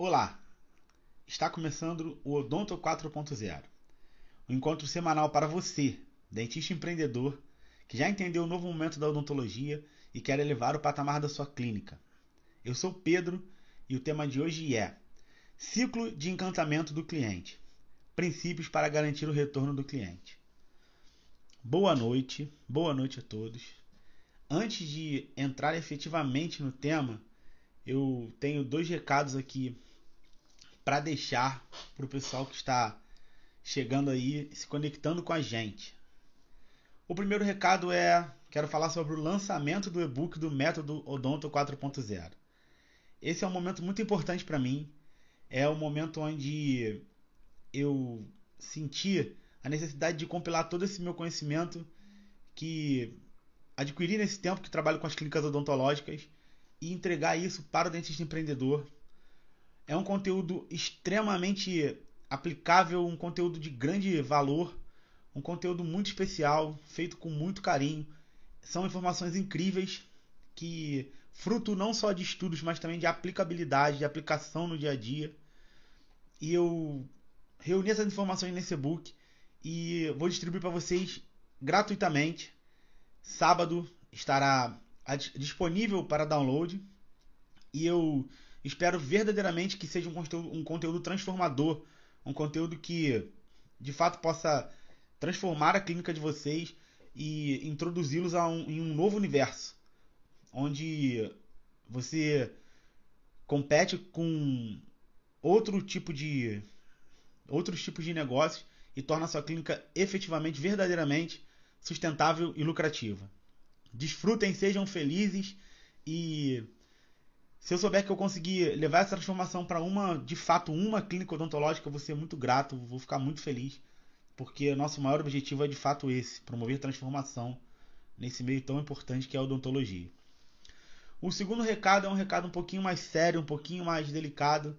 Olá! Está começando o Odonto 4.0, um encontro semanal para você, dentista empreendedor, que já entendeu o novo momento da odontologia e quer elevar o patamar da sua clínica. Eu sou Pedro e o tema de hoje é Ciclo de encantamento do cliente. Princípios para garantir o retorno do cliente. Boa noite, boa noite a todos. Antes de entrar efetivamente no tema, eu tenho dois recados aqui para deixar para o pessoal que está chegando aí, se conectando com a gente. O primeiro recado é: quero falar sobre o lançamento do e-book do Método Odonto 4.0. Esse é um momento muito importante para mim. É o um momento onde eu senti a necessidade de compilar todo esse meu conhecimento que adquiri nesse tempo que trabalho com as clínicas odontológicas e entregar isso para o dentista empreendedor. É um conteúdo extremamente aplicável, um conteúdo de grande valor, um conteúdo muito especial, feito com muito carinho. São informações incríveis que fruto não só de estudos, mas também de aplicabilidade, de aplicação no dia a dia. E eu reuni essas informações nesse e-book e vou distribuir para vocês gratuitamente. Sábado estará disponível para download e eu espero verdadeiramente que seja um conteúdo, um conteúdo transformador, um conteúdo que de fato possa transformar a clínica de vocês e introduzi-los um, em um novo universo, onde você compete com outro tipo de outros tipos de negócios e torna a sua clínica efetivamente, verdadeiramente sustentável e lucrativa. Desfrutem, sejam felizes e se eu souber que eu conseguir levar essa transformação para uma, de fato, uma clínica odontológica, eu vou ser muito grato, vou ficar muito feliz, porque nosso maior objetivo é de fato esse, promover transformação nesse meio tão importante que é a odontologia. O segundo recado é um recado um pouquinho mais sério, um pouquinho mais delicado,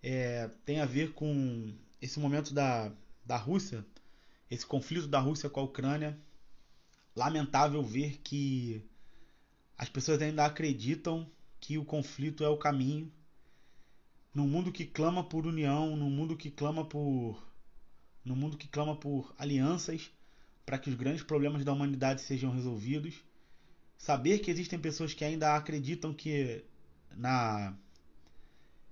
é, tem a ver com esse momento da, da Rússia, esse conflito da Rússia com a Ucrânia, lamentável ver que as pessoas ainda acreditam que o conflito é o caminho. No mundo que clama por união, no mundo que clama por no mundo que clama por alianças para que os grandes problemas da humanidade sejam resolvidos, saber que existem pessoas que ainda acreditam que na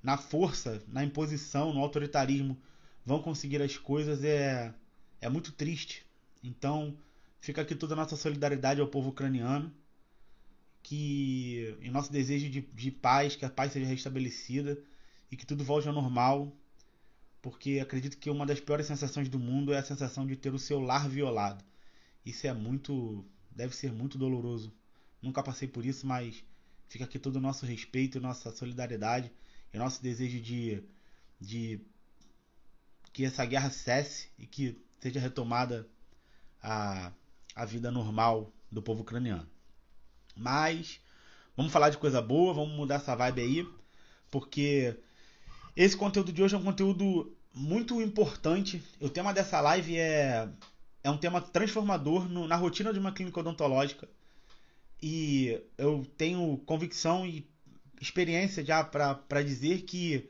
na força, na imposição, no autoritarismo vão conseguir as coisas é é muito triste. Então, Fica aqui toda a nossa solidariedade ao povo ucraniano. Que em nosso desejo de, de paz, que a paz seja restabelecida e que tudo volte ao normal. Porque acredito que uma das piores sensações do mundo é a sensação de ter o seu lar violado. Isso é muito. deve ser muito doloroso. Nunca passei por isso, mas fica aqui todo o nosso respeito, nossa solidariedade e nosso desejo de, de que essa guerra cesse e que seja retomada a a vida normal do povo ucraniano. Mas vamos falar de coisa boa, vamos mudar essa vibe aí, porque esse conteúdo de hoje é um conteúdo muito importante. O tema dessa live é, é um tema transformador no, na rotina de uma clínica odontológica. E eu tenho convicção e experiência já para dizer que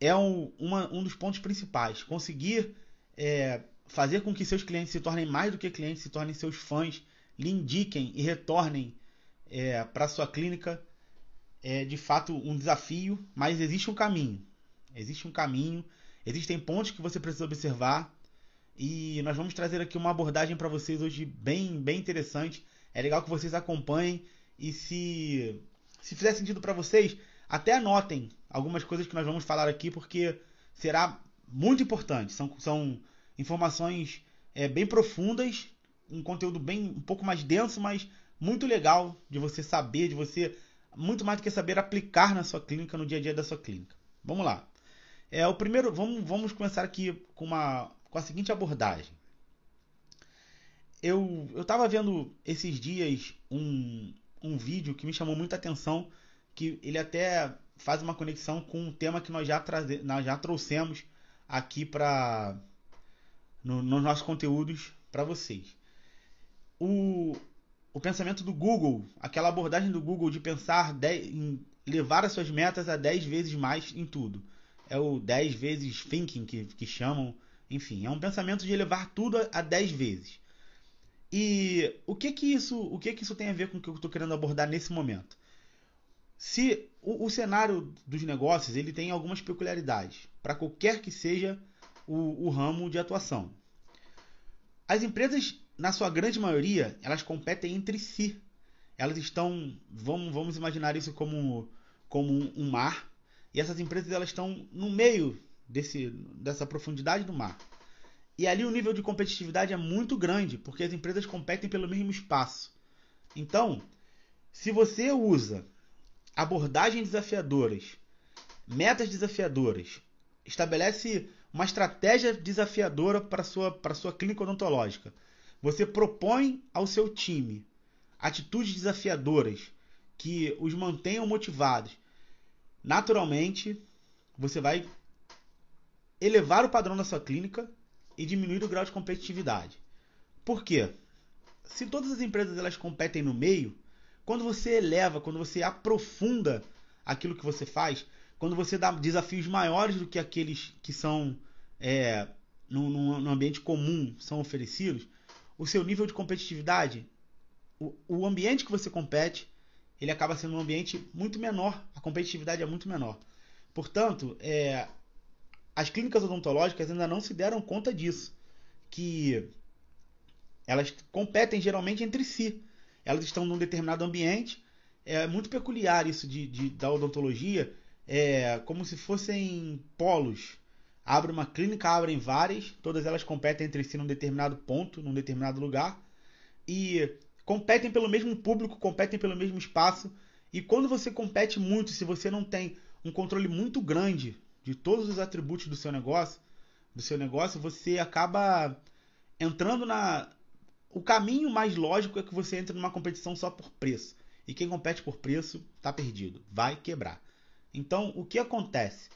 é um, uma, um dos pontos principais. Conseguir é, fazer com que seus clientes se tornem mais do que clientes, se tornem seus fãs, lhe indiquem e retornem é, para sua clínica é de fato um desafio, mas existe um caminho. Existe um caminho, existem pontos que você precisa observar e nós vamos trazer aqui uma abordagem para vocês hoje bem, bem interessante. É legal que vocês acompanhem e se se fizer sentido para vocês, até anotem algumas coisas que nós vamos falar aqui porque será muito importante. São, são informações é, bem profundas, um conteúdo bem um pouco mais denso, mas muito legal de você saber, de você muito mais do que saber aplicar na sua clínica, no dia a dia da sua clínica. Vamos lá. É o primeiro, vamos, vamos começar aqui com uma com a seguinte abordagem. Eu eu estava vendo esses dias um um vídeo que me chamou muita atenção, que ele até faz uma conexão com um tema que nós já, traze, nós já trouxemos aqui para no, nos nossos conteúdos para vocês. O, o pensamento do Google, aquela abordagem do Google de pensar 10, em levar as suas metas a 10 vezes mais em tudo. É o 10 vezes thinking que, que chamam. Enfim, é um pensamento de elevar tudo a, a 10 vezes. E o que que isso, o que que isso tem a ver com o que eu estou querendo abordar nesse momento? Se o, o, cenário dos negócios ele tem algumas peculiaridades para qualquer que seja o, o ramo de atuação. As empresas, na sua grande maioria, elas competem entre si. Elas estão, vamos, vamos imaginar isso como, como um mar, e essas empresas elas estão no meio desse, dessa profundidade do mar. E ali o nível de competitividade é muito grande, porque as empresas competem pelo mesmo espaço. Então, se você usa abordagens desafiadoras, metas desafiadoras, estabelece uma estratégia desafiadora para sua para sua clínica odontológica. Você propõe ao seu time atitudes desafiadoras que os mantenham motivados. Naturalmente, você vai elevar o padrão da sua clínica e diminuir o grau de competitividade. Por quê? Se todas as empresas elas competem no meio, quando você eleva, quando você aprofunda aquilo que você faz, quando você dá desafios maiores do que aqueles que são é, ambiente comum são oferecidos, o seu nível de competitividade, o, o ambiente que você compete, ele acaba sendo um ambiente muito menor, a competitividade é muito menor. Portanto, é, as clínicas odontológicas ainda não se deram conta disso, que elas competem geralmente entre si. Elas estão num determinado ambiente. É muito peculiar isso de, de da odontologia, é como se fossem polos. Abre uma clínica, abrem várias, todas elas competem entre si num determinado ponto, num determinado lugar, e competem pelo mesmo público, competem pelo mesmo espaço. E quando você compete muito, se você não tem um controle muito grande de todos os atributos do seu negócio, do seu negócio, você acaba entrando na o caminho mais lógico é que você entre numa competição só por preço. E quem compete por preço está perdido, vai quebrar. Então, o que acontece?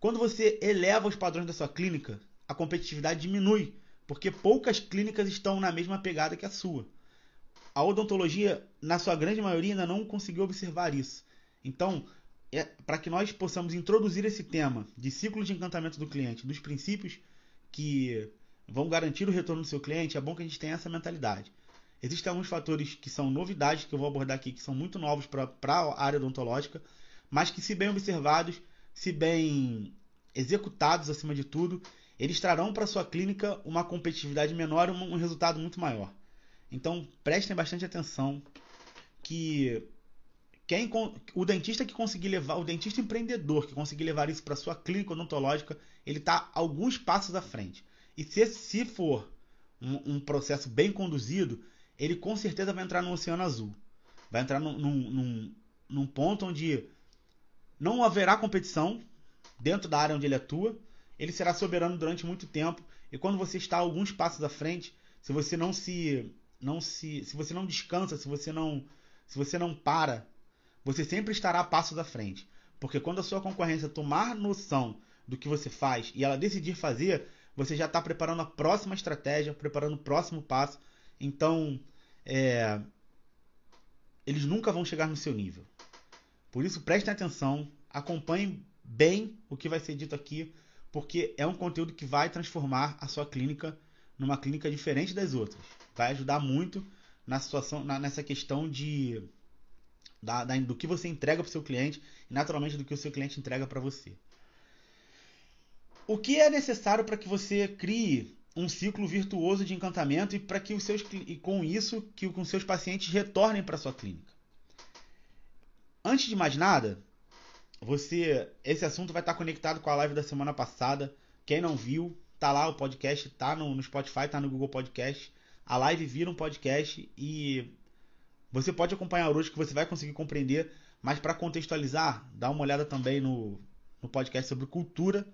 Quando você eleva os padrões da sua clínica, a competitividade diminui, porque poucas clínicas estão na mesma pegada que a sua. A odontologia, na sua grande maioria, ainda não conseguiu observar isso. Então, é, para que nós possamos introduzir esse tema de ciclo de encantamento do cliente, dos princípios que vão garantir o retorno do seu cliente, é bom que a gente tenha essa mentalidade. Existem alguns fatores que são novidades que eu vou abordar aqui, que são muito novos para a área odontológica, mas que, se bem observados, se bem executados acima de tudo, eles trarão para sua clínica uma competitividade menor e um resultado muito maior. Então prestem bastante atenção que quem, o dentista que conseguir levar, o dentista empreendedor que conseguir levar isso para sua clínica odontológica, ele está alguns passos à frente. E se, se for um, um, processo bem conduzido, ele com certeza vai entrar no oceano azul. Vai entrar num, num, num ponto onde não haverá competição dentro da área onde ele atua. Ele será soberano durante muito tempo. E quando você está alguns passos à frente, se você não se não se se você não descansa, se você não se você não para você sempre estará a passo da frente. Porque quando a sua concorrência tomar noção do que você faz e ela decidir fazer, você já está preparando a próxima estratégia, preparando o próximo passo. Então, é, eles nunca vão chegar no seu nível. Por isso, prestem atenção, acompanhem bem o que vai ser dito aqui, porque é um conteúdo que vai transformar a sua clínica numa clínica diferente das outras. Vai ajudar muito na situação, na, nessa questão de da, da, do que você entrega para o seu cliente e naturalmente do que o seu cliente entrega para você. O que é necessário para que você crie um ciclo virtuoso de encantamento e para que os seus e com isso que com seus pacientes retornem para sua clínica? Antes de mais nada, você esse assunto vai estar conectado com a live da semana passada. Quem não viu, tá lá o podcast, tá no, no Spotify, tá no Google Podcast. A live vira um podcast e você pode acompanhar hoje que você vai conseguir compreender, mas para contextualizar, dá uma olhada também no, no podcast sobre cultura,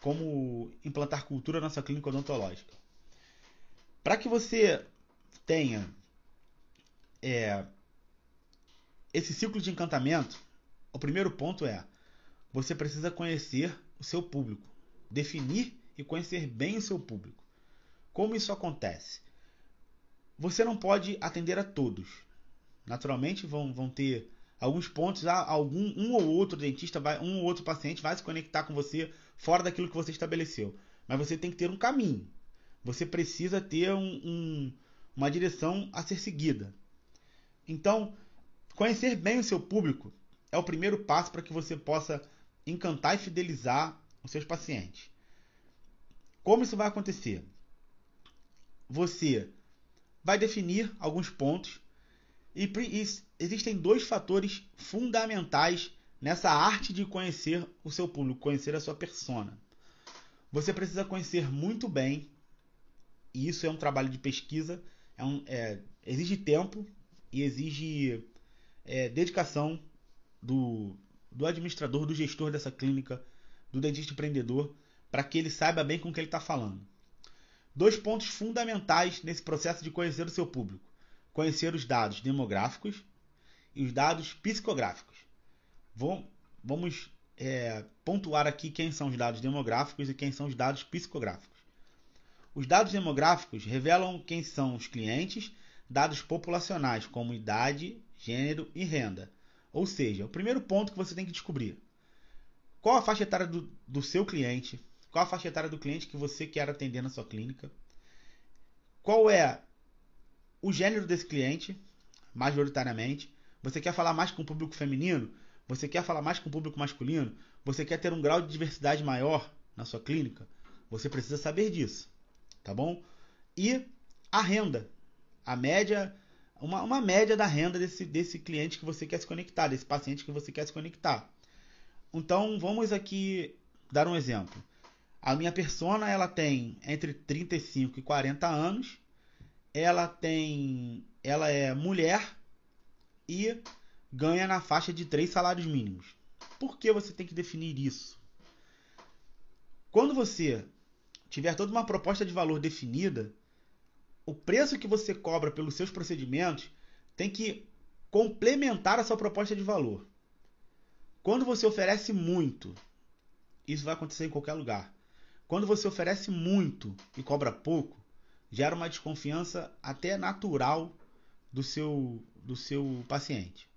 como implantar cultura na sua clínica odontológica. Para que você tenha é, esse ciclo de encantamento, o primeiro ponto é você precisa conhecer o seu público, definir e conhecer bem o seu público. Como isso acontece? Você não pode atender a todos. Naturalmente vão, vão ter alguns pontos, algum um ou outro dentista, vai, um ou outro paciente vai se conectar com você fora daquilo que você estabeleceu. Mas você tem que ter um caminho. Você precisa ter um, um, uma direção a ser seguida. Então, conhecer bem o seu público é o primeiro passo para que você possa encantar e fidelizar os seus pacientes. Como isso vai acontecer? Você vai definir alguns pontos e, e existem dois fatores fundamentais nessa arte de conhecer o seu público, conhecer a sua persona. Você precisa conhecer muito bem, e isso é um trabalho de pesquisa, é um, é, exige tempo e exige é, dedicação do, do administrador, do gestor dessa clínica, do dentista empreendedor, para que ele saiba bem com o que ele está falando. Dois pontos fundamentais nesse processo de conhecer o seu público: conhecer os dados demográficos e os dados psicográficos. Vamos é, pontuar aqui quem são os dados demográficos e quem são os dados psicográficos. Os dados demográficos revelam quem são os clientes, dados populacionais como idade, gênero e renda. Ou seja, o primeiro ponto que você tem que descobrir: qual a faixa etária do, do seu cliente, qual a faixa etária do cliente que você quer atender na sua clínica, qual é o gênero desse cliente, majoritariamente. Você quer falar mais com o público feminino? Você quer falar mais com o público masculino? Você quer ter um grau de diversidade maior na sua clínica? Você precisa saber disso, tá bom? E a renda, a média, uma, uma média da renda desse, desse cliente que você quer se conectar, desse paciente que você quer se conectar. Então vamos aqui dar um exemplo. A minha persona ela tem entre 35 e 40 anos. Ela tem, ela é mulher e ganha na faixa de três salários mínimos. Por que você tem que definir isso? Quando você tiver toda uma proposta de valor definida, o preço que você cobra pelos seus procedimentos tem que complementar a sua proposta de valor. Quando você oferece muito, isso vai acontecer em qualquer lugar. Quando você oferece muito e cobra pouco, gera uma desconfiança até natural do seu, do seu paciente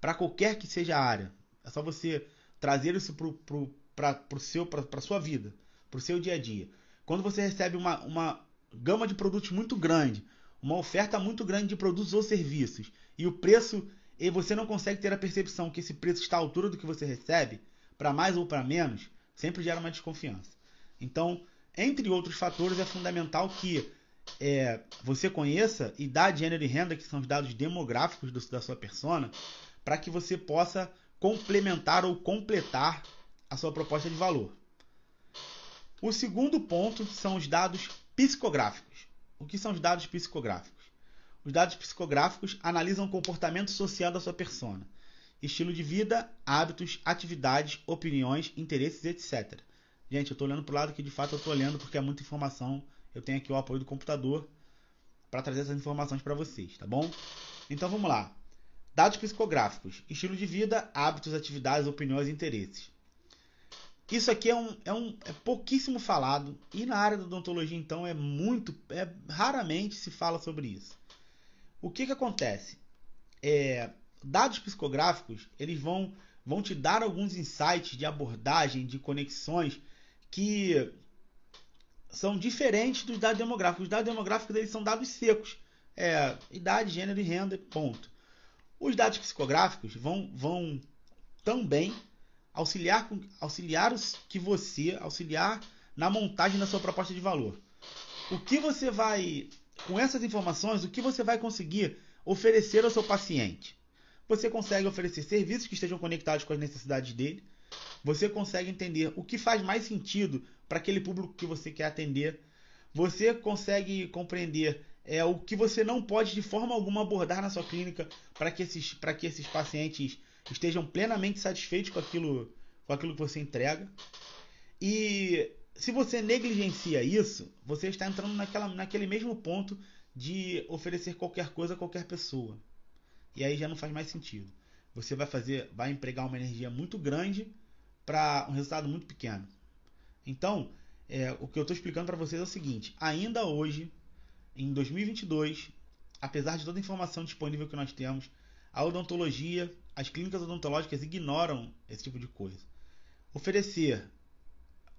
para qualquer que seja a área. É só você trazer isso para a sua vida, para o seu dia a dia. Quando você recebe uma, uma gama de produtos muito grande, uma oferta muito grande de produtos ou serviços, e o preço, e você não consegue ter a percepção que esse preço está à altura do que você recebe, para mais ou para menos, sempre gera uma desconfiança. Então, entre outros fatores, é fundamental que é, você conheça idade, gênero e renda, que são os dados demográficos do, da sua persona, para que você possa complementar ou completar a sua proposta de valor. O segundo ponto são os dados psicográficos. O que são os dados psicográficos? Os dados psicográficos analisam o comportamento social da sua persona, estilo de vida, hábitos, atividades, opiniões, interesses, etc. Gente, eu estou olhando para o lado que de fato eu estou olhando porque é muita informação. Eu tenho aqui o apoio do computador para trazer essas informações para vocês, tá bom? Então vamos lá. Dados psicográficos, estilo de vida, hábitos, atividades, opiniões e interesses. Isso aqui é, um, é, um, é pouquíssimo falado e na área da odontologia então é muito, é, raramente se fala sobre isso. O que, que acontece? É, dados psicográficos eles vão, vão te dar alguns insights de abordagem, de conexões que são diferentes dos dados demográficos. Os dados demográficos eles são dados secos, é, idade, gênero e renda, ponto. Os dados psicográficos vão, vão também auxiliar, auxiliar os, que você, auxiliar na montagem da sua proposta de valor. O que você vai, com essas informações, o que você vai conseguir oferecer ao seu paciente? Você consegue oferecer serviços que estejam conectados com as necessidades dele. Você consegue entender o que faz mais sentido para aquele público que você quer atender. Você consegue compreender é o que você não pode de forma alguma abordar na sua clínica para que esses, para que esses pacientes estejam plenamente satisfeitos com aquilo, com aquilo que você entrega. E se você negligencia isso, você está entrando naquela, naquele mesmo ponto de oferecer qualquer coisa a qualquer pessoa. E aí já não faz mais sentido. Você vai fazer, vai empregar uma energia muito grande para um resultado muito pequeno. Então, é, o que eu estou explicando para vocês é o seguinte: ainda hoje em 2022, apesar de toda a informação disponível que nós temos, a odontologia, as clínicas odontológicas ignoram esse tipo de coisa. Oferecer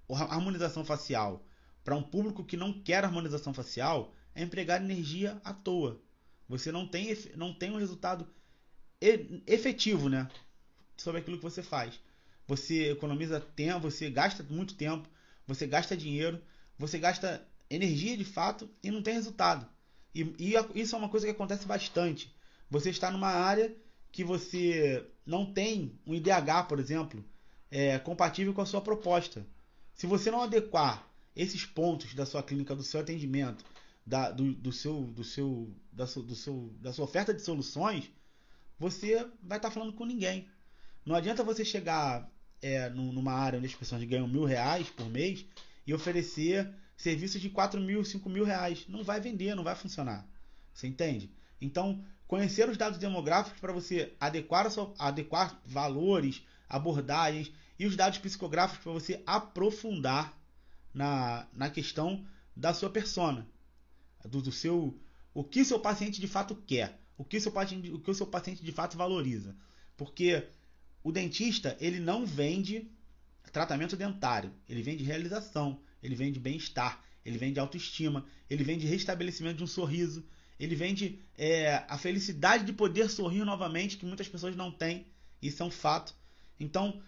harmonização facial para um público que não quer harmonização facial é empregar energia à toa. Você não tem, não tem um resultado efetivo, né? Sobre aquilo que você faz. Você economiza tempo, você gasta muito tempo, você gasta dinheiro, você gasta energia de fato e não tem resultado. E, e isso é uma coisa que acontece bastante. Você está numa área que você não tem um IDH, por exemplo, é, compatível com a sua proposta. Se você não adequar esses pontos da sua clínica, do seu atendimento, da, do, do, seu, do, seu, da, do seu, da sua oferta de soluções, você vai estar falando com ninguém. Não adianta você chegar é, numa área onde as pessoas ganham mil reais por mês e oferecer serviços de 4 mil, 5 mil reais. Não vai vender, não vai funcionar. Você entende? Então, conhecer os dados demográficos para você adequar, adequar valores, abordagens e os dados psicográficos para você aprofundar na, na questão da sua persona, do, do seu o que seu paciente de fato quer, o que seu paciente, o que o seu paciente de fato valoriza, porque o dentista ele não vende tratamento dentário, ele vende realização, ele vende bem-estar, ele vende autoestima, ele vende restabelecimento de um sorriso, ele vende é, a felicidade de poder sorrir novamente, que muitas pessoas não têm, isso é um fato. Então,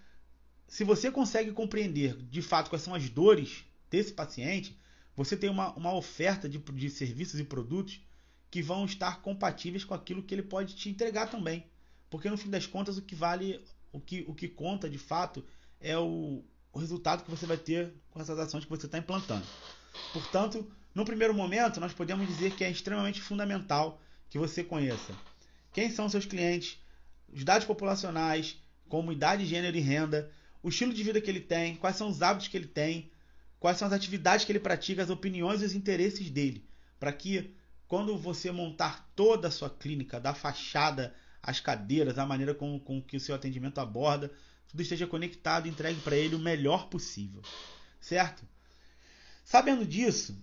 se você consegue compreender de fato quais são as dores desse paciente, você tem uma, uma oferta de, de serviços e produtos que vão estar compatíveis com aquilo que ele pode te entregar também. Porque no fim das contas, o que vale, o que, o que conta de fato é o, o resultado que você vai ter com essas ações que você está implantando. Portanto, no primeiro momento, nós podemos dizer que é extremamente fundamental que você conheça quem são seus clientes, os dados populacionais, como idade, gênero e renda, o estilo de vida que ele tem, quais são os hábitos que ele tem, quais são as atividades que ele pratica, as opiniões e os interesses dele, para que quando você montar toda a sua clínica, da fachada, as cadeiras, a maneira com, com que o seu atendimento aborda, tudo esteja conectado e entregue para ele o melhor possível. Certo? Sabendo disso,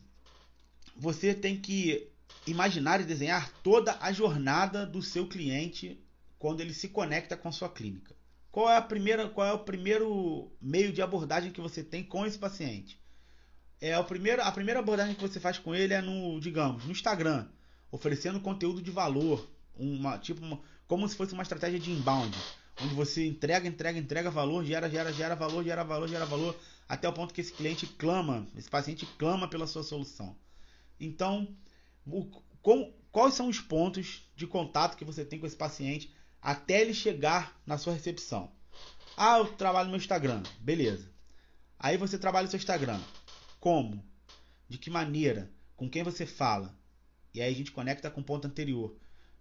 você tem que imaginar e desenhar toda a jornada do seu cliente quando ele se conecta com sua clínica. Qual é a primeira, qual é o primeiro meio de abordagem que você tem com esse paciente? É o primeiro, a primeira abordagem que você faz com ele é no, digamos, no Instagram, oferecendo conteúdo de valor, uma tipo uma, como se fosse uma estratégia de inbound onde você entrega, entrega, entrega valor, gera, gera, gera valor, gera valor, gera valor, até o ponto que esse cliente clama, esse paciente clama pela sua solução. Então, o, quais são os pontos de contato que você tem com esse paciente até ele chegar na sua recepção? Ah, eu trabalho no meu Instagram, beleza. Aí você trabalha no seu Instagram. Como? De que maneira? Com quem você fala? E aí a gente conecta com o ponto anterior.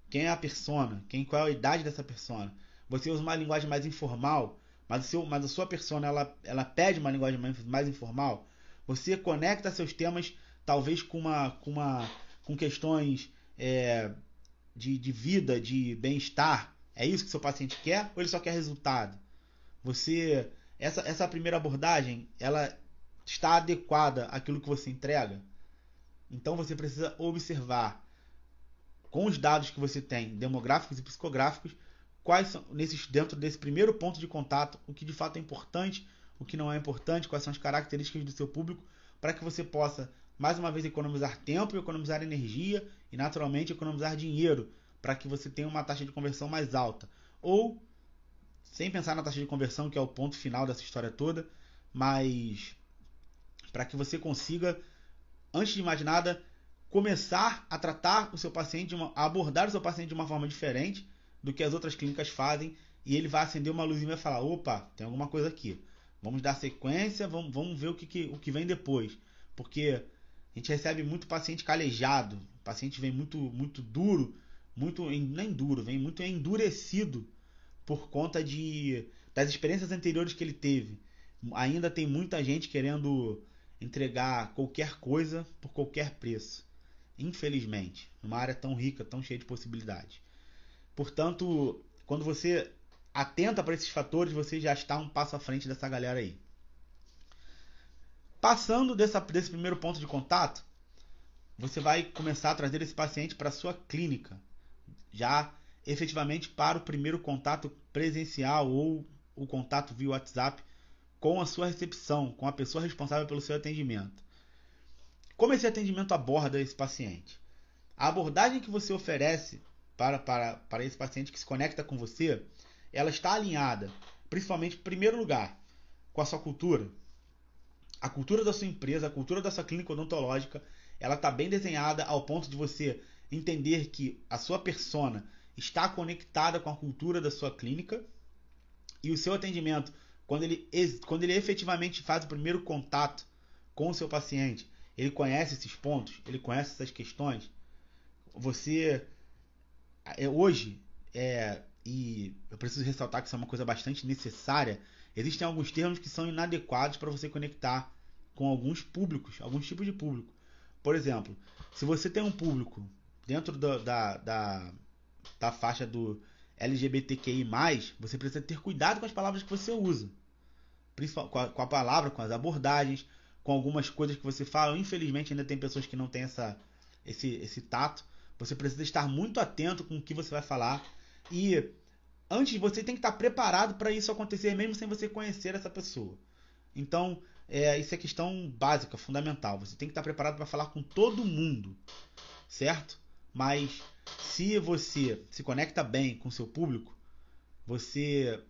Quem é a persona? Quem, qual é a idade dessa persona? Você usa uma linguagem mais informal, mas, o seu, mas a sua persona ela, ela pede uma linguagem mais, mais informal. Você conecta seus temas talvez com uma com uma com questões é, de, de vida, de bem-estar. É isso que seu paciente quer ou ele só quer resultado? Você essa essa primeira abordagem ela está adequada àquilo que você entrega? Então você precisa observar com os dados que você tem, demográficos e psicográficos, quais são, nesses, dentro desse primeiro ponto de contato, o que de fato é importante, o que não é importante, quais são as características do seu público, para que você possa, mais uma vez, economizar tempo, economizar energia e, naturalmente, economizar dinheiro, para que você tenha uma taxa de conversão mais alta. Ou, sem pensar na taxa de conversão, que é o ponto final dessa história toda, mas para que você consiga, antes de mais nada, começar a tratar o seu paciente, uma, a abordar o seu paciente de uma forma diferente do que as outras clínicas fazem e ele vai acender uma luzinha e vai falar: opa, tem alguma coisa aqui. Vamos dar sequência, vamos, vamos ver o que, que, o que vem depois. Porque a gente recebe muito paciente calejado, o paciente vem muito, muito duro, muito nem duro, vem muito endurecido por conta de das experiências anteriores que ele teve. Ainda tem muita gente querendo entregar qualquer coisa por qualquer preço. Infelizmente, numa área tão rica, tão cheia de possibilidades. Portanto, quando você atenta para esses fatores, você já está um passo à frente dessa galera aí. Passando dessa, desse primeiro ponto de contato, você vai começar a trazer esse paciente para a sua clínica, já efetivamente para o primeiro contato presencial ou o contato via WhatsApp com a sua recepção, com a pessoa responsável pelo seu atendimento. Como esse atendimento aborda esse paciente? A abordagem que você oferece para, para, para esse paciente que se conecta com você, ela está alinhada, principalmente, em primeiro lugar, com a sua cultura. A cultura da sua empresa, a cultura da sua clínica odontológica, ela está bem desenhada ao ponto de você entender que a sua persona está conectada com a cultura da sua clínica e o seu atendimento, quando ele, quando ele efetivamente faz o primeiro contato com o seu paciente, ele conhece esses pontos, ele conhece essas questões. Você é, hoje é, e eu preciso ressaltar que isso é uma coisa bastante necessária. Existem alguns termos que são inadequados para você conectar com alguns públicos, alguns tipos de público. Por exemplo, se você tem um público dentro da, da, da, da faixa do LGBTQI, você precisa ter cuidado com as palavras que você usa. Com a, com a palavra, com as abordagens, com algumas coisas que você fala. Infelizmente, ainda tem pessoas que não têm essa, esse, esse tato. Você precisa estar muito atento com o que você vai falar. E antes você tem que estar preparado para isso acontecer, mesmo sem você conhecer essa pessoa. Então, é, isso é questão básica, fundamental. Você tem que estar preparado para falar com todo mundo, certo? Mas se você se conecta bem com seu público, você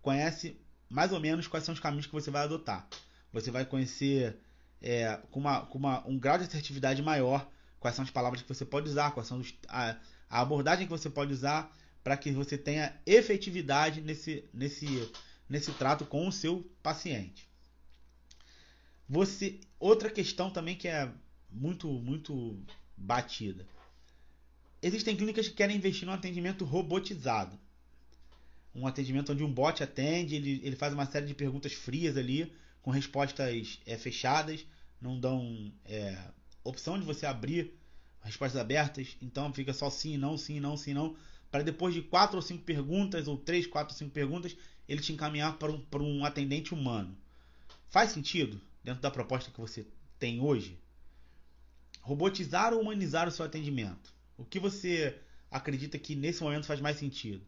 conhece mais ou menos quais são os caminhos que você vai adotar. Você vai conhecer é, com, uma, com uma, um grau de assertividade maior quais são as palavras que você pode usar, quais são os, a, a abordagem que você pode usar para que você tenha efetividade nesse, nesse, nesse trato com o seu paciente. Você outra questão também que é muito muito batida. Existem clínicas que querem investir num atendimento robotizado. Um atendimento onde um bot atende, ele, ele faz uma série de perguntas frias ali, com respostas é, fechadas, não dão é, opção de você abrir respostas abertas, então fica só sim, não, sim, não, sim, não, para depois de quatro ou cinco perguntas, ou três, quatro, ou cinco perguntas, ele te encaminhar para um, para um atendente humano. Faz sentido? dentro da proposta que você tem hoje? Robotizar ou humanizar o seu atendimento? O que você acredita que nesse momento faz mais sentido?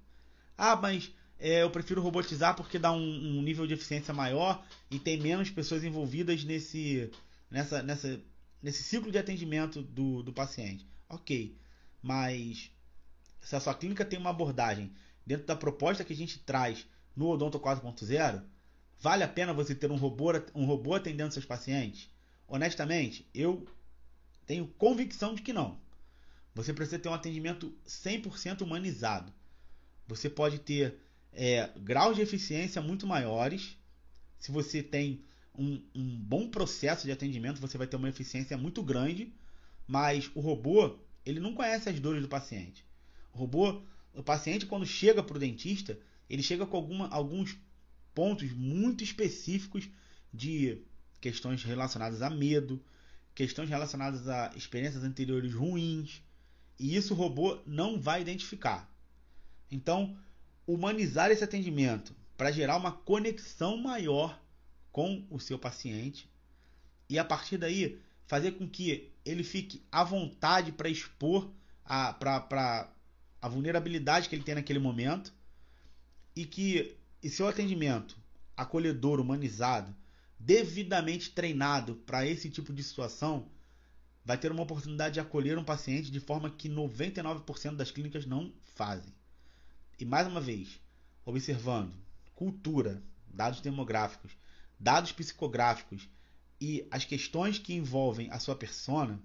Ah, mas é, eu prefiro robotizar porque dá um, um, nível de eficiência maior e tem menos pessoas envolvidas nesse, nessa, nessa, nesse ciclo de atendimento do, do paciente. Ok, mas se a sua clínica tem uma abordagem dentro da proposta que a gente traz no Odonto 4.0, Vale a pena você ter um robô, um robô atendendo seus pacientes? Honestamente, eu tenho convicção de que não. Você precisa ter um atendimento 100% humanizado. Você pode ter é, graus de eficiência muito maiores. Se você tem um, um bom processo de atendimento, você vai ter uma eficiência muito grande. Mas o robô, ele não conhece as dores do paciente. O robô, o paciente, quando chega para o dentista, ele chega com alguma, alguns pontos muito específicos de questões relacionadas a medo, questões relacionadas a experiências anteriores ruins, e isso o robô não vai identificar. Então, humanizar esse atendimento para gerar uma conexão maior com o seu paciente e a partir daí fazer com que ele fique à vontade para expor a, pra, pra, a vulnerabilidade que ele tem naquele momento e que e seu atendimento acolhedor, humanizado, devidamente treinado para esse tipo de situação, vai ter uma oportunidade de acolher um paciente de forma que 99% das clínicas não fazem. E mais uma vez, observando cultura, dados demográficos, dados psicográficos e as questões que envolvem a sua persona,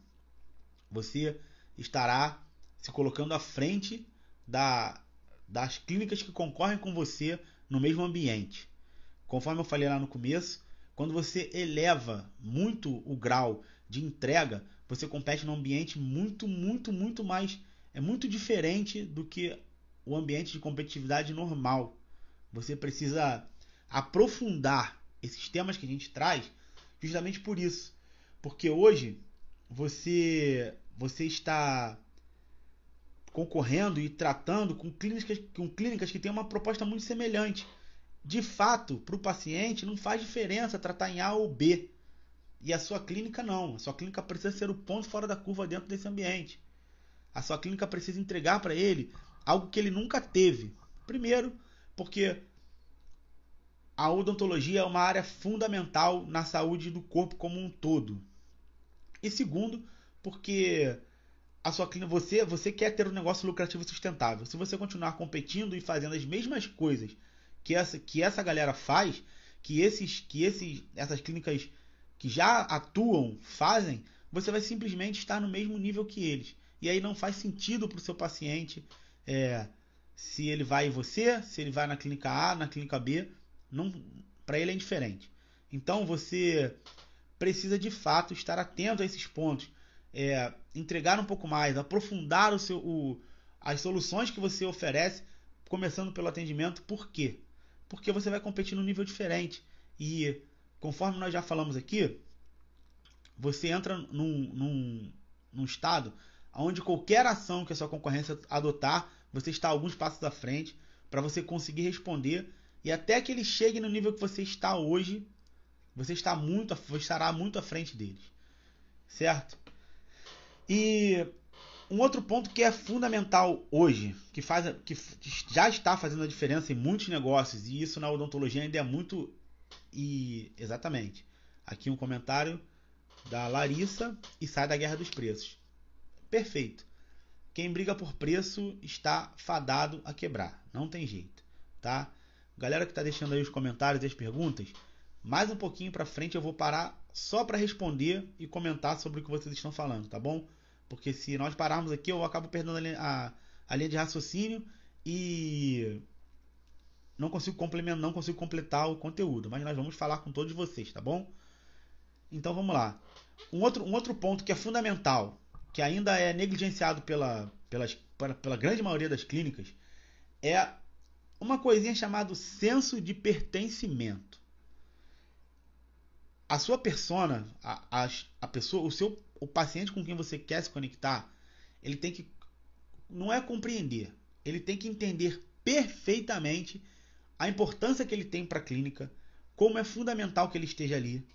você estará se colocando à frente da, das clínicas que concorrem com você no mesmo ambiente. Conforme eu falei lá no começo, quando você eleva muito o grau de entrega, você compete num ambiente muito, muito, muito mais. É muito diferente do que o ambiente de competitividade normal. Você precisa aprofundar esses temas que a gente traz justamente por isso. Porque hoje você, você está concorrendo e tratando com clínicas, com clínicas que têm uma proposta muito semelhante. De fato, para o paciente não faz diferença tratar em A ou B. E a sua clínica não. A sua clínica precisa ser o ponto fora da curva dentro desse ambiente. A sua clínica precisa entregar para ele algo que ele nunca teve. Primeiro, porque a odontologia é uma área fundamental na saúde do corpo como um todo. E segundo, porque a sua clínica, você, você quer ter um negócio lucrativo sustentável. Se você continuar competindo e fazendo as mesmas coisas que essa, que essa galera faz, que esses, que esses, essas clínicas que já atuam fazem, você vai simplesmente estar no mesmo nível que eles. E aí não faz sentido para o seu paciente é, se ele vai em você, se ele vai na clínica A, na clínica B, para ele é indiferente. Então você precisa de fato estar atento a esses pontos, é, entregar um pouco mais, aprofundar o seu, o, as soluções que você oferece, começando pelo atendimento. Por quê? Porque você vai competir num nível diferente. E conforme nós já falamos aqui, você entra num, num, num estado onde qualquer ação que a sua concorrência adotar, você está alguns passos à frente para você conseguir responder e até que ele chegue no nível que você está hoje, você está muito, estará muito à frente deles, certo? E um outro ponto que é fundamental hoje, que faz, que já está fazendo a diferença em muitos negócios e isso na odontologia ainda é muito e exatamente. Aqui um comentário da Larissa e sai da guerra dos preços. Perfeito. Quem briga por preço está fadado a quebrar. Não tem jeito, tá? Galera que está deixando aí os comentários e as perguntas, mais um pouquinho para frente eu vou parar só para responder e comentar sobre o que vocês estão falando, tá bom? Porque se nós pararmos aqui, eu acabo perdendo a a, a linha de raciocínio e não consigo complementar, não consigo completar o conteúdo, mas nós vamos falar com todos vocês, tá bom? Então vamos lá. Um outro, um outro ponto que é fundamental que ainda é negligenciado pela, pelas, pela, pela grande maioria das clínicas, é uma coisinha chamada senso de pertencimento. A sua persona, a, a, a pessoa, o seu o paciente com quem você quer se conectar, ele tem que não é compreender, ele tem que entender perfeitamente a importância que ele tem para a clínica, como é fundamental que ele esteja ali,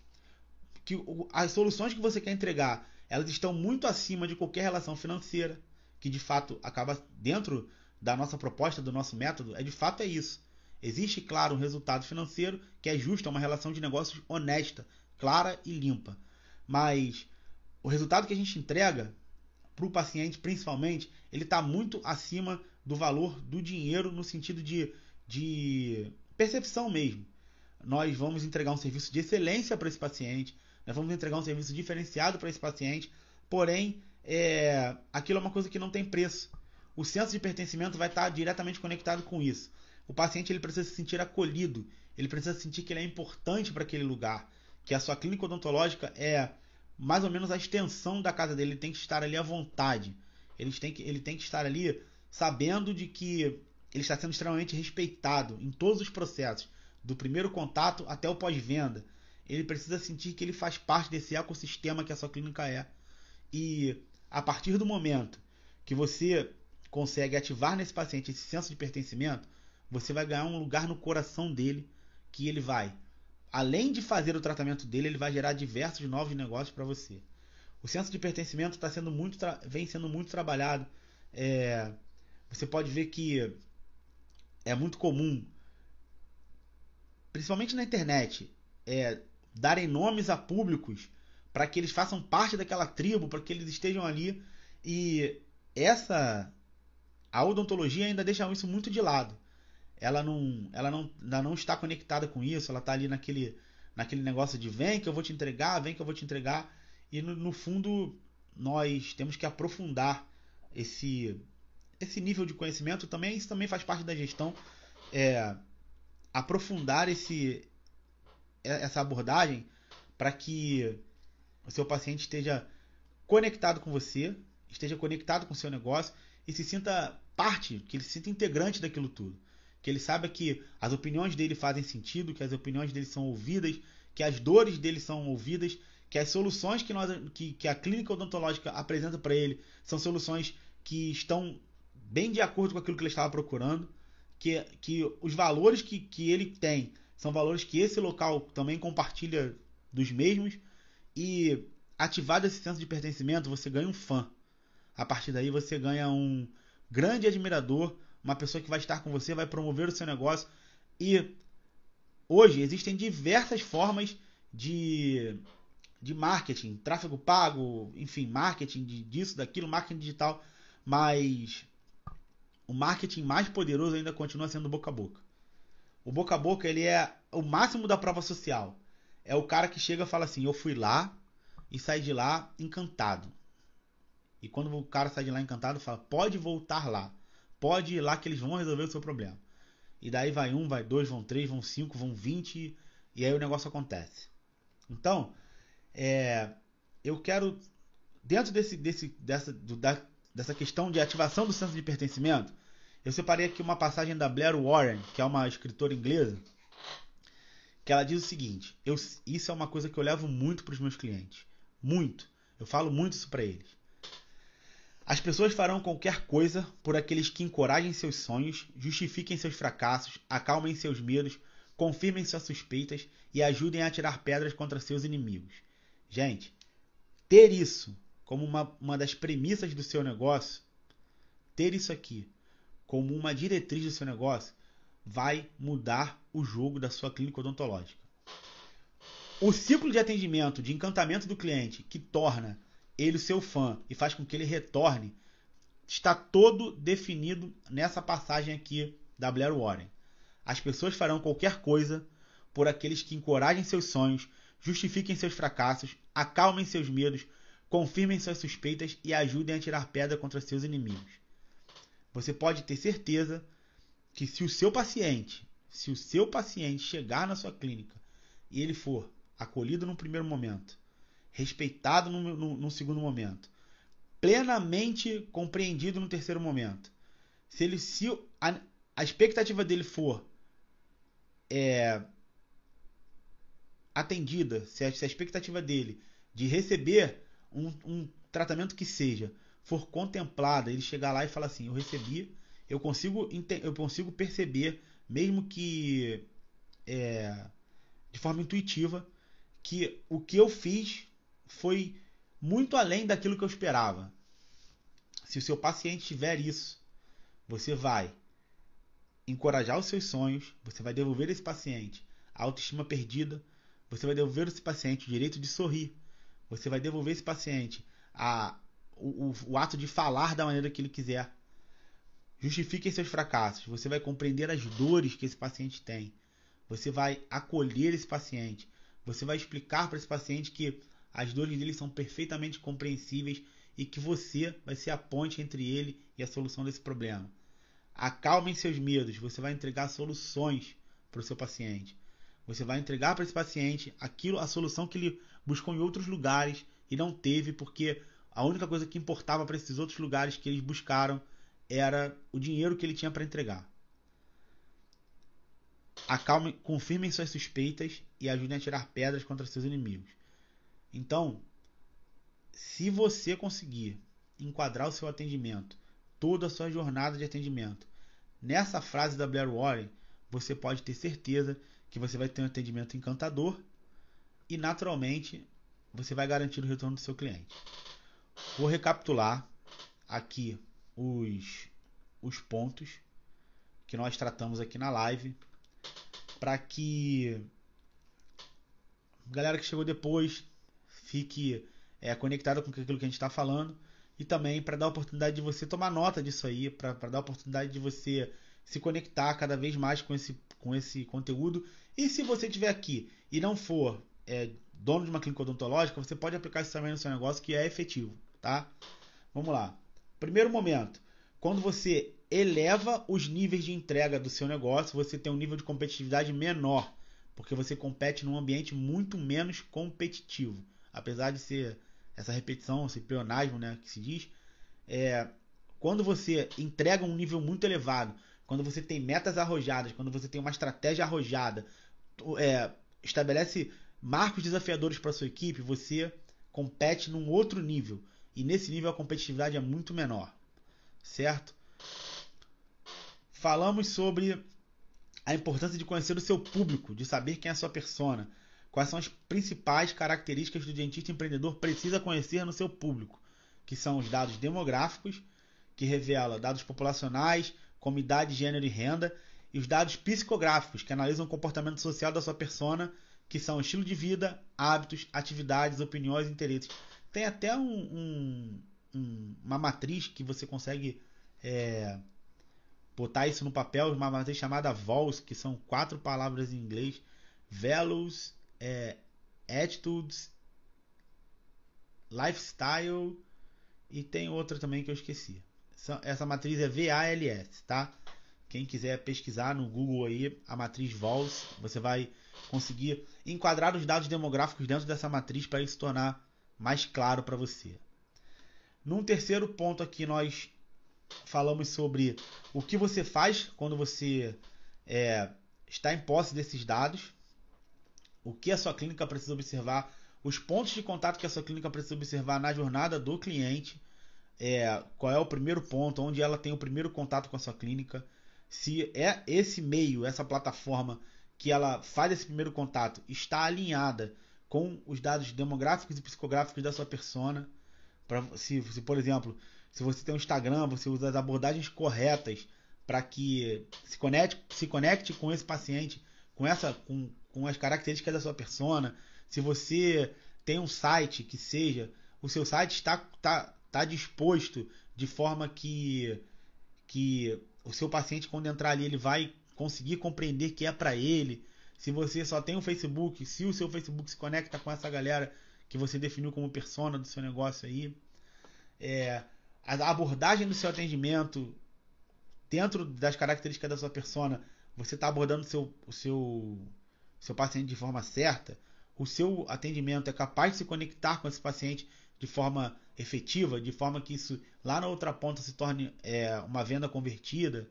que as soluções que você quer entregar elas estão muito acima de qualquer relação financeira, que de fato acaba dentro da nossa proposta, do nosso método, é de fato é isso. Existe, claro, um resultado financeiro que é justo, é uma relação de negócios honesta, clara e limpa. Mas o resultado que a gente entrega para o paciente, principalmente, ele está muito acima do valor do dinheiro no sentido de, de percepção mesmo. Nós vamos entregar um serviço de excelência para esse paciente, nós vamos entregar um serviço diferenciado para esse paciente, porém, é, aquilo é uma coisa que não tem preço. O senso de pertencimento vai estar diretamente conectado com isso. O paciente ele precisa se sentir acolhido, ele precisa sentir que ele é importante para aquele lugar, que a sua clínica odontológica é mais ou menos a extensão da casa dele, ele tem que estar ali à vontade. Ele tem que, ele tem que estar ali sabendo de que ele está sendo extremamente respeitado em todos os processos, do primeiro contato até o pós-venda ele precisa sentir que ele faz parte desse ecossistema que a sua clínica é. E a partir do momento que você consegue ativar nesse paciente esse senso de pertencimento, você vai ganhar um lugar no coração dele que ele vai, além de fazer o tratamento dele, ele vai gerar diversos novos negócios para você. O senso de pertencimento está sendo muito, vem sendo muito trabalhado. É, você pode ver que é muito comum, principalmente na internet, é, darem nomes a públicos para que eles façam parte daquela tribo, para que eles estejam ali. E essa a odontologia ainda deixa isso muito de lado. Ela não, ela não, ainda não está conectada com isso. Ela está ali naquele, naquele negócio de vem que eu vou te entregar, vem que eu vou te entregar. E no, no fundo nós temos que aprofundar esse esse nível de conhecimento também isso também faz parte da gestão é, aprofundar esse essa abordagem para que o seu paciente esteja conectado com você, esteja conectado com o seu negócio e se sinta parte, que ele se sinta integrante daquilo tudo. Que ele saiba que as opiniões dele fazem sentido, que as opiniões dele são ouvidas, que as dores dele são ouvidas, que as soluções que, nós, que, que a clínica odontológica apresenta para ele são soluções que estão bem de acordo com aquilo que ele estava procurando, que, que os valores que, que ele tem são valores que esse local também compartilha dos mesmos. E ativado esse senso de pertencimento, você ganha um fã. A partir daí você ganha um, grande admirador, uma pessoa que vai estar com você, vai promover o seu negócio. E hoje existem diversas formas de, de marketing, tráfego pago, enfim, marketing de, disso, daquilo, marketing digital, mas o marketing mais poderoso ainda continua sendo boca a boca. O boca a boca ele é o máximo da prova social. É o cara que chega e fala assim: Eu fui lá e saí de lá encantado. E quando o cara sai de lá encantado, fala: Pode voltar lá. Pode ir lá que eles vão resolver o seu problema. E daí vai um, vai dois, vão três, vão cinco, vão vinte. E aí o negócio acontece. Então, é, eu quero, dentro desse, desse, dessa, do, da, dessa questão de ativação do senso de pertencimento, eu separei aqui uma passagem da Blair Warren, que é uma escritora inglesa, que ela diz o seguinte: eu, isso é uma coisa que eu levo muito para os meus clientes, muito. Eu falo muito isso para eles. As pessoas farão qualquer coisa por aqueles que encorajem seus sonhos, justifiquem seus fracassos, acalmem seus medos, confirmem suas suspeitas e ajudem a tirar pedras contra seus inimigos. Gente, ter isso como uma, uma das premissas do seu negócio, ter isso aqui como uma diretriz do seu negócio, vai mudar o jogo da sua clínica odontológica. O ciclo de atendimento, de encantamento do cliente, que torna ele seu fã e faz com que ele retorne, está todo definido nessa passagem aqui da Blair Warren. As pessoas farão qualquer coisa por aqueles que encorajem seus sonhos, justifiquem seus fracassos, acalmem seus medos, confirmem suas suspeitas e ajudem a tirar pedra contra seus inimigos. Você pode ter certeza que se o seu paciente, se o seu paciente chegar na sua clínica e ele for acolhido no primeiro momento, respeitado no, no, no segundo momento, plenamente compreendido no terceiro momento, se ele se a, a expectativa dele for é, atendida, se a, se a expectativa dele de receber um, um tratamento que seja for contemplada, ele chegar lá e falar assim, eu recebi, eu consigo, eu consigo perceber, mesmo que é, de forma intuitiva, que o que eu fiz foi muito além daquilo que eu esperava. Se o seu paciente tiver isso, você vai encorajar os seus sonhos, você vai devolver esse paciente a autoestima perdida, você vai devolver esse paciente o direito de sorrir, você vai devolver esse paciente a, o, o, o ato de falar da maneira que ele quiser. Justifique seus fracassos. Você vai compreender as dores que esse paciente tem. Você vai acolher esse paciente. Você vai explicar para esse paciente que as dores dele são perfeitamente compreensíveis e que você vai ser a ponte entre ele e a solução desse problema. Acalmem seus medos. Você vai entregar soluções para o seu paciente. Você vai entregar para esse paciente aquilo, a solução que ele buscou em outros lugares e não teve, porque a única coisa que importava para esses outros lugares que eles buscaram era o dinheiro que ele tinha para entregar. Acalme, confirmem suas suspeitas e ajudem a tirar pedras contra seus inimigos. Então, se você conseguir enquadrar o seu atendimento, toda a sua jornada de atendimento, nessa frase da Blair Warren, você pode ter certeza que você vai ter um atendimento encantador e naturalmente você vai garantir o retorno do seu cliente. Vou recapitular aqui os, os pontos que nós tratamos aqui na live para que galera que chegou depois fique é, conectada com aquilo que a gente está falando e também para dar a oportunidade de você tomar nota disso aí, para dar a oportunidade de você se conectar cada vez mais com esse, com esse conteúdo. E se você estiver aqui e não for é, dono de uma clínica odontológica, você pode aplicar isso também no seu negócio, que é efetivo, tá? Vamos lá. Primeiro momento, quando você eleva os níveis de entrega do seu negócio, você tem um nível de competitividade menor, porque você compete num ambiente muito menos competitivo. Apesar de ser essa repetição, esse pleonasmo, né, que se diz, é, quando você entrega um nível muito elevado, quando você tem metas arrojadas, quando você tem uma estratégia arrojada, é, estabelece marcos desafiadores para sua equipe, você compete num outro nível. E nesse nível a competitividade é muito menor. Certo? Falamos sobre a importância de conhecer o seu público, de saber quem é a sua persona. Quais são as principais características que o dentista empreendedor precisa conhecer no seu público, que são os dados demográficos, que revela dados populacionais, como idade, gênero e renda, e os dados psicográficos, que analisam o comportamento social da sua persona, que são estilo de vida, hábitos, atividades, opiniões e interesses. Tem até um, um, um, uma matriz que você consegue é, botar isso no papel, uma matriz chamada VOLS, que são quatro palavras em inglês: Values, é, Attitudes, Lifestyle e tem outra também que eu esqueci. Essa matriz é VALS, tá? Quem quiser pesquisar no Google aí a matriz VOLS, você vai conseguir enquadrar os dados demográficos dentro dessa matriz para isso se tornar mais claro para você. Num terceiro ponto aqui nós falamos sobre o que você faz quando você é, está em posse desses dados, o que a sua clínica precisa observar, os pontos de contato que a sua clínica precisa observar na jornada do cliente, é, qual é o primeiro ponto, onde ela tem o primeiro contato com a sua clínica, se é esse meio, essa plataforma que ela faz esse primeiro contato está alinhada com os dados demográficos e psicográficos da sua persona. Pra, se, se, por exemplo, se você tem um Instagram, você usa as abordagens corretas para que se conecte, se conecte com esse paciente, com, essa, com, com as características da sua persona. Se você tem um site que seja, o seu site está, está, está disposto de forma que, que o seu paciente, quando entrar ali, ele vai conseguir compreender que é para ele. Se você só tem o um Facebook, se o seu Facebook se conecta com essa galera que você definiu como persona do seu negócio aí, é, a abordagem do seu atendimento dentro das características da sua persona, você está abordando seu, o seu, seu paciente de forma certa, o seu atendimento é capaz de se conectar com esse paciente de forma efetiva, de forma que isso lá na outra ponta se torne é, uma venda convertida.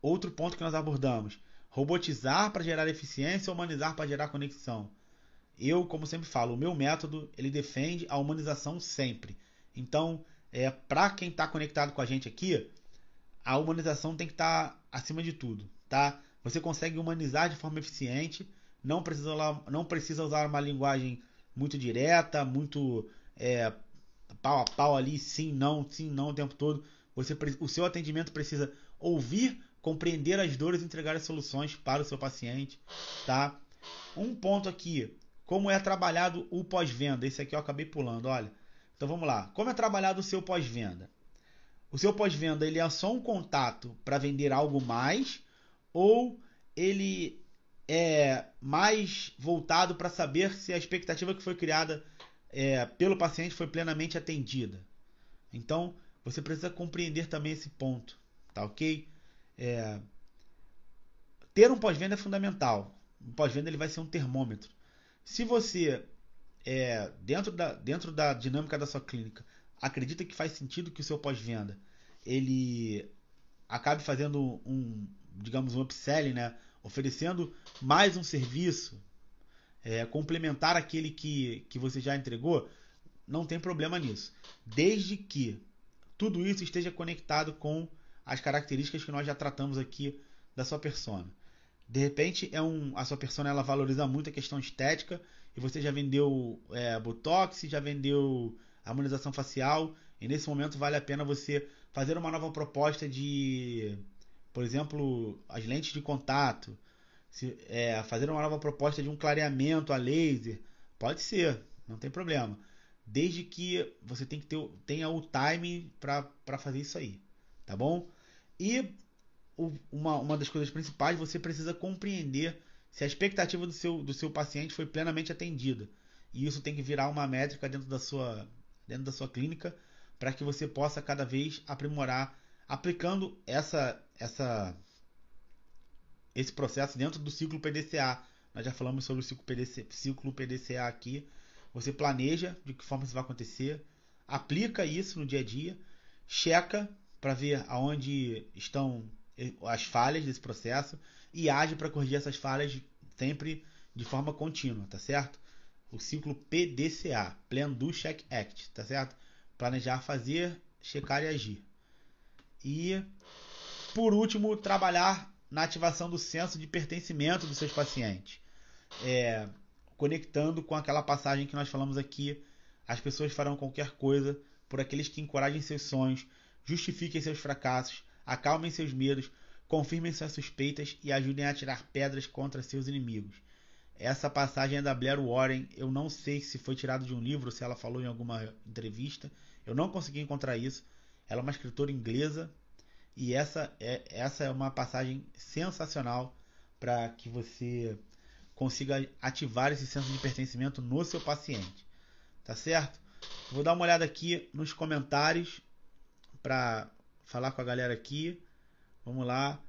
Outro ponto que nós abordamos: robotizar para gerar eficiência, humanizar para gerar conexão. Eu, como sempre falo, o meu método ele defende a humanização sempre. Então, é, para quem está conectado com a gente aqui, a humanização tem que estar tá acima de tudo, tá? Você consegue humanizar de forma eficiente, não precisa, não precisa usar uma linguagem muito direta, muito é, pau a pau ali, sim, não, sim, não o tempo todo. Você, o seu atendimento precisa ouvir, compreender as dores e entregar as soluções para o seu paciente, tá? Um ponto aqui, como é trabalhado o pós-venda? Esse aqui eu acabei pulando, olha. Então vamos lá. Como é trabalhado o seu pós-venda? O seu pós-venda ele é só um contato para vender algo mais ou ele é mais voltado para saber se a expectativa que foi criada é, pelo paciente foi plenamente atendida. Então, você precisa compreender também esse ponto, tá ok? É, ter um pós-venda é fundamental. O pós-venda ele vai ser um termômetro. Se você, é, dentro, da, dentro da dinâmica da sua clínica, acredita que faz sentido que o seu pós-venda ele acabe fazendo um, digamos, um upselling, né? oferecendo mais um serviço, é, complementar aquele que, que você já entregou, não tem problema nisso. Desde que tudo isso esteja conectado com as características que nós já tratamos aqui da sua persona. De repente, é um, a sua persona ela valoriza muito a questão estética e você já vendeu é, botox, já vendeu harmonização facial e nesse momento vale a pena você fazer uma nova proposta de por exemplo, as lentes de contato, se, é, fazer uma nova proposta de um clareamento a laser, pode ser, não tem problema. Desde que você tem que ter, tenha o time para fazer isso aí, tá bom? E o, uma, uma das coisas principais, você precisa compreender se a expectativa do seu, do seu paciente foi plenamente atendida. E isso tem que virar uma métrica dentro da sua, dentro da sua clínica para que você possa cada vez aprimorar aplicando essa, essa, esse processo dentro do ciclo PDCA. Nós já falamos sobre o ciclo, PDC, ciclo PDCA aqui. Você planeja de que forma isso vai acontecer, aplica isso no dia a dia, checa para ver aonde estão as falhas desse processo e age para corrigir essas falhas sempre de forma contínua, tá certo? O ciclo PDCA, Plan Do Check Act, tá certo? Planejar, fazer, checar e agir. E, por último, trabalhar na ativação do senso de pertencimento dos seus pacientes. É, conectando com aquela passagem que nós falamos aqui, as pessoas farão qualquer coisa por aqueles que encorajem seus sonhos, justifiquem seus fracassos, acalmem seus medos, confirmem suas suspeitas e ajudem a tirar pedras contra seus inimigos. Essa passagem é da Blair Warren. Eu não sei se foi tirado de um livro, se ela falou em alguma entrevista. Eu não consegui encontrar isso. Ela é uma escritora inglesa e essa é, essa é uma passagem sensacional para que você consiga ativar esse senso de pertencimento no seu paciente. Tá certo? Vou dar uma olhada aqui nos comentários para falar com a galera aqui. Vamos lá.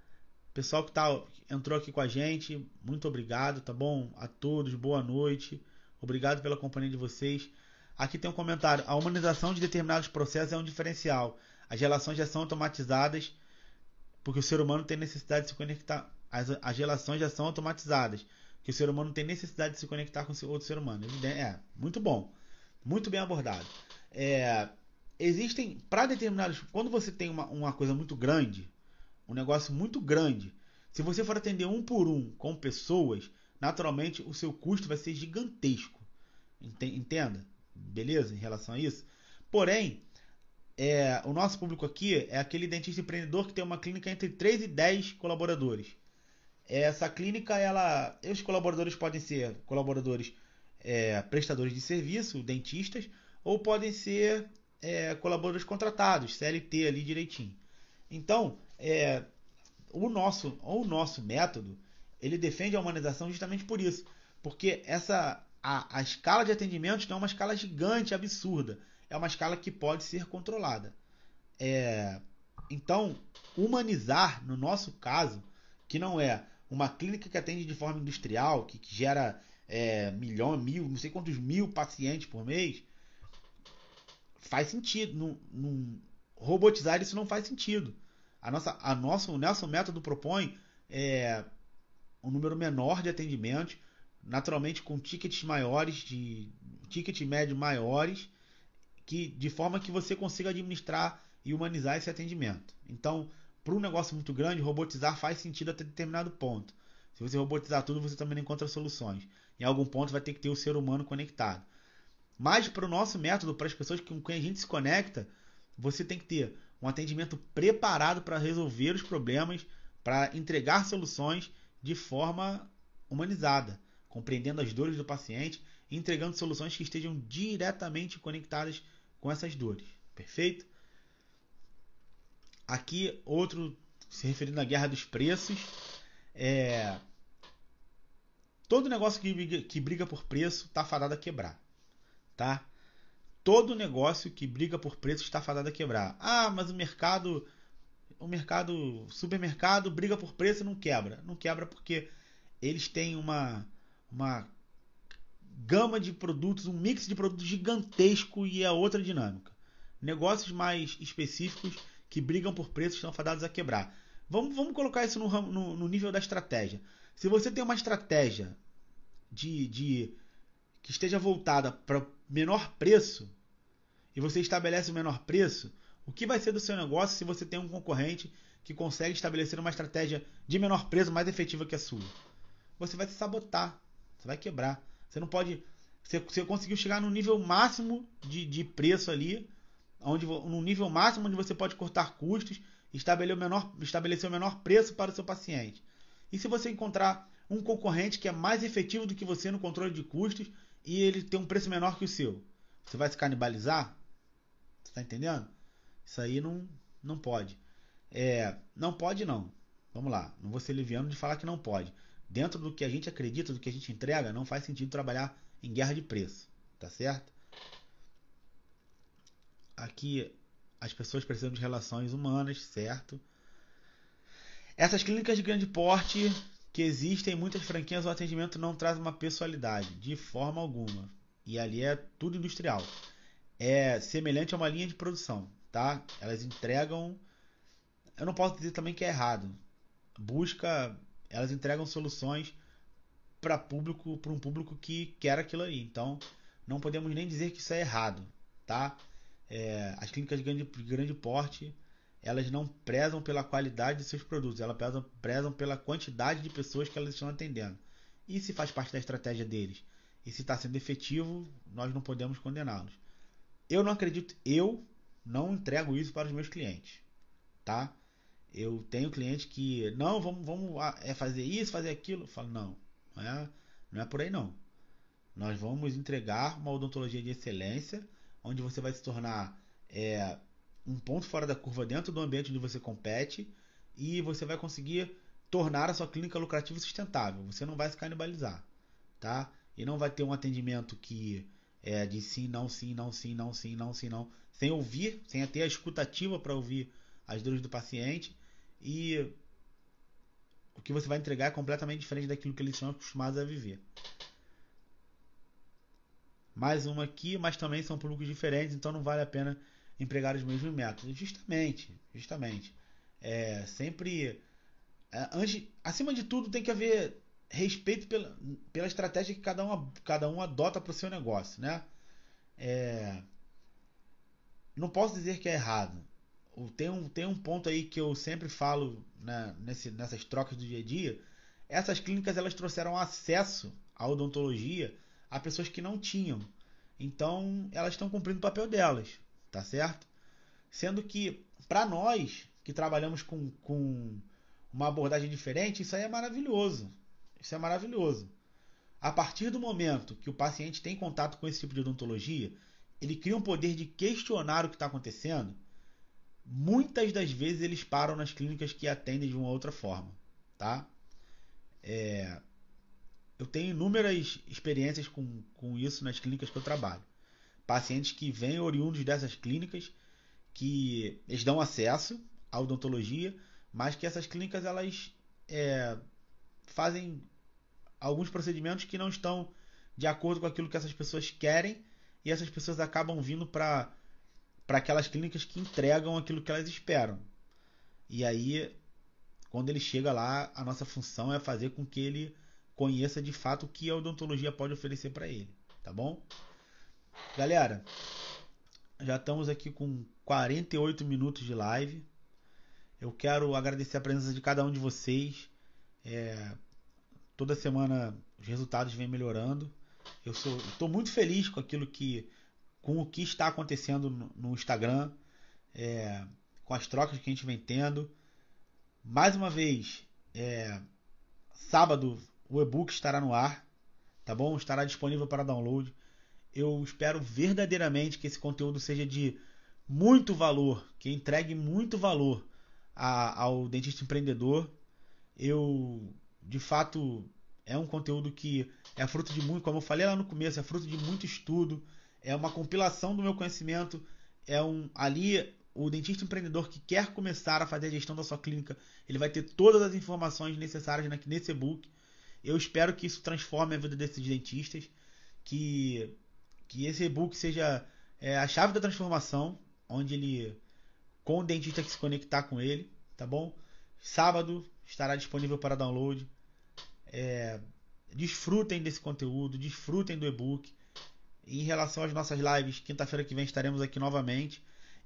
Pessoal que tá, entrou aqui com a gente, muito obrigado, tá bom? A todos, boa noite. Obrigado pela companhia de vocês. Aqui tem um comentário. A humanização de determinados processos é um diferencial. As relações já são automatizadas porque o ser humano tem necessidade de se conectar. As, as relações já são automatizadas que o ser humano tem necessidade de se conectar com outro ser humano. É, muito bom. Muito bem abordado. É, existem, para determinados. Quando você tem uma, uma coisa muito grande, um negócio muito grande. Se você for atender um por um com pessoas, naturalmente o seu custo vai ser gigantesco. Entenda? Beleza? Em relação a isso. Porém, é, o nosso público aqui é aquele dentista empreendedor que tem uma clínica entre 3 e 10 colaboradores. Essa clínica, ela, os colaboradores podem ser colaboradores é, prestadores de serviço, dentistas, ou podem ser é, colaboradores contratados, CLT ali direitinho. Então, é, o nosso o nosso método ele defende a humanização justamente por isso, porque essa a, a escala de atendimentos não é uma escala gigante, absurda, é uma escala que pode ser controlada. É, então, humanizar no nosso caso, que não é uma clínica que atende de forma industrial, que, que gera é, milhão, mil, não sei quantos mil pacientes por mês, faz sentido. Num, robotizar isso não faz sentido. A nossa, a nossa, o nosso método propõe é, um número menor de atendimentos, naturalmente com tickets maiores, de ticket médio maiores, que de forma que você consiga administrar e humanizar esse atendimento. Então, para um negócio muito grande, robotizar faz sentido até determinado ponto. Se você robotizar tudo, você também não encontra soluções. Em algum ponto vai ter que ter o ser humano conectado. Mas para o nosso método, para as pessoas com quem a gente se conecta, você tem que ter um atendimento preparado para resolver os problemas, para entregar soluções de forma humanizada, compreendendo as dores do paciente e entregando soluções que estejam diretamente conectadas com essas dores. Perfeito? Aqui, outro se referindo à guerra dos preços. É... Todo negócio que briga, que briga por preço está fadado a quebrar. Tá? todo negócio que briga por preço está fadado a quebrar. Ah, mas o mercado, o mercado, supermercado briga por preço e não quebra. Não quebra porque eles têm uma, uma gama de produtos, um mix de produtos gigantesco e é outra dinâmica. Negócios mais específicos que brigam por preço estão fadados a quebrar. Vamos, vamos colocar isso no, no, no nível da estratégia. Se você tem uma estratégia de, de que esteja voltada para menor preço, e você estabelece o menor preço, o que vai ser do seu negócio se você tem um concorrente que consegue estabelecer uma estratégia de menor preço mais efetiva que a sua? Você vai se sabotar, você vai quebrar. Você não pode. Você, você conseguiu chegar no nível máximo de, de preço ali, onde, no nível máximo onde você pode cortar custos, estabelecer o, menor, estabelecer o menor preço para o seu paciente. E se você encontrar um concorrente que é mais efetivo do que você no controle de custos e ele tem um preço menor que o seu, você vai se canibalizar? Você tá entendendo? Isso aí não, não pode. É, não pode não. Vamos lá. Não vou ser liviano de falar que não pode. Dentro do que a gente acredita, do que a gente entrega, não faz sentido trabalhar em guerra de preço. Tá certo? Aqui as pessoas precisam de relações humanas, certo? Essas clínicas de grande porte que existem em muitas franquias, o atendimento não traz uma pessoalidade, de forma alguma. E ali é tudo industrial é semelhante a uma linha de produção, tá? Elas entregam. Eu não posso dizer também que é errado. Busca, elas entregam soluções para público, para um público que quer aquilo aí. Então, não podemos nem dizer que isso é errado, tá? É, as clínicas de grande, grande porte, elas não prezam pela qualidade de seus produtos, elas prezam, prezam pela quantidade de pessoas que elas estão atendendo. E se faz parte da estratégia deles, e se está sendo efetivo, nós não podemos condená-los. eu não acredito, eu não entrego isso para os meus clientes, tá? Eu tenho cliente que não, vamos, vamos é fazer isso, fazer aquilo. Eu falo não, não é, não é por aí não. Nós vamos entregar uma odontologia de excelência, onde você vai se tornar é, um ponto fora da curva dentro do ambiente onde você compete e você vai conseguir tornar a sua clínica lucrativa e sustentável. Você não vai se canibalizar, tá? E não vai ter um atendimento que é de sim, não, sim, não, sim, não, sim, não, sim, não, sem ouvir, sem ter a escutativa para ouvir as dores do paciente e o que você vai entregar é completamente diferente daquilo que eles são acostumados a viver. Mais uma aqui, mas também são públicos diferentes, então não vale a pena empregar os mesmos métodos. Justamente, justamente. É, sempre, é, antes, acima de tudo, tem que haver respeito pela, pela estratégia que cada um, cada um adota para o seu negócio, né? É, não posso dizer que é errado. Tem um, tem um ponto aí que eu sempre falo né, nesse, nessas trocas do dia a dia. Essas clínicas elas trouxeram acesso à odontologia a pessoas que não tinham. Então elas estão cumprindo o papel delas, tá certo? Sendo que para nós que trabalhamos com, com uma abordagem diferente, isso aí é maravilhoso. Isso é maravilhoso. A partir do momento que o paciente tem contato com esse tipo de odontologia, ele cria um poder de questionar o que está acontecendo. Muitas das vezes eles param nas clínicas que atendem de uma outra forma, tá? É, eu tenho inúmeras experiências com, com isso nas clínicas que eu trabalho. Pacientes que vêm oriundos dessas clínicas, que eles dão acesso à odontologia, mas que essas clínicas elas é, fazem alguns procedimentos que não estão de acordo com aquilo que essas pessoas querem e essas pessoas acabam vindo para para aquelas clínicas que entregam aquilo que elas esperam. E aí, quando ele chega lá, a nossa função é fazer com que ele conheça de fato o que a odontologia pode oferecer para ele, tá bom? Galera, já estamos aqui com 48 minutos de live. Eu quero agradecer a presença de cada um de vocês. É, toda semana os resultados vêm melhorando. Eu estou muito feliz com aquilo que, com o que está acontecendo no, Instagram, é, com as trocas que a gente vem tendo. Mais uma vez, é, sábado o e-book estará no ar, tá bom? Estará disponível para download. Eu espero verdadeiramente que esse conteúdo seja de muito valor, que entregue muito valor a, ao dentista empreendedor. Eu, de fato, é um conteúdo que é fruto de muito, como eu falei lá no começo, é fruto de muito estudo, é uma compilação do meu conhecimento, é um ali o dentista empreendedor que quer começar a fazer a gestão da sua clínica, ele vai ter todas as informações necessárias nesse e-book. Eu espero que isso transforme a vida desses dentistas, que que esse e-book seja é, a chave da transformação, onde ele com o dentista que se conectar com ele, tá bom? Sábado estará disponível para download. É, desfrutem desse conteúdo, desfrutem do e-book. Em relação às nossas lives, quinta-feira que vem estaremos aqui novamente.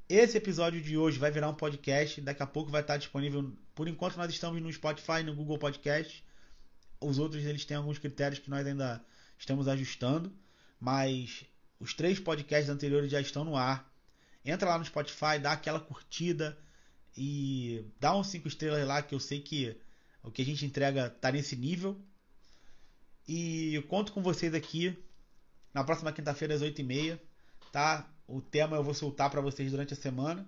Esse episódio de hoje vai virar um podcast, daqui a pouco vai estar disponível. Por enquanto nós estamos no Spotify, no Google Podcast. Os outros eles têm alguns critérios que nós ainda estamos ajustando, mas os três podcasts anteriores já estão no ar. Entra lá no Spotify, dá aquela curtida e dá uns 5 estrelas lá que eu sei que o que a gente entrega tá nesse nível. E eu conto com vocês aqui na próxima quinta-feira às 8h30, tá? O tema eu vou soltar para vocês durante a semana,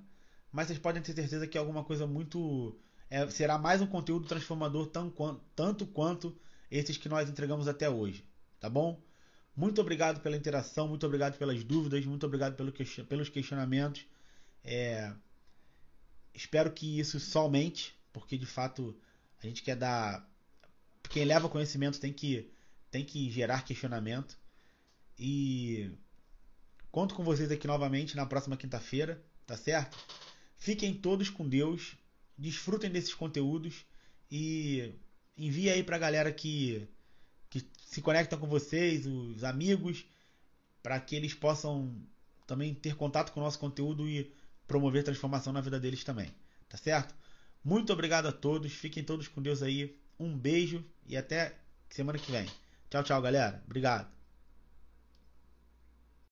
mas vocês podem ter certeza que é alguma coisa muito. É, será mais um conteúdo transformador tão, tanto quanto esses que nós entregamos até hoje, tá bom? Muito obrigado pela interação, muito obrigado pelas dúvidas, muito obrigado pelo que, pelos questionamentos. É, espero que isso somente, porque de fato a gente quer dar. Quem leva conhecimento tem que, tem que gerar questionamento. E conto com vocês aqui novamente na próxima quinta-feira, tá certo? Fiquem todos com Deus, desfrutem desses conteúdos e envie aí pra galera que, que se conecta com vocês, os amigos, para que eles possam também ter contato com o nosso conteúdo e promover transformação na vida deles também, tá certo? Muito obrigado a todos. Fiquem todos com Deus aí. Um beijo e até semana que vem. Tchau, tchau, galera. Obrigado.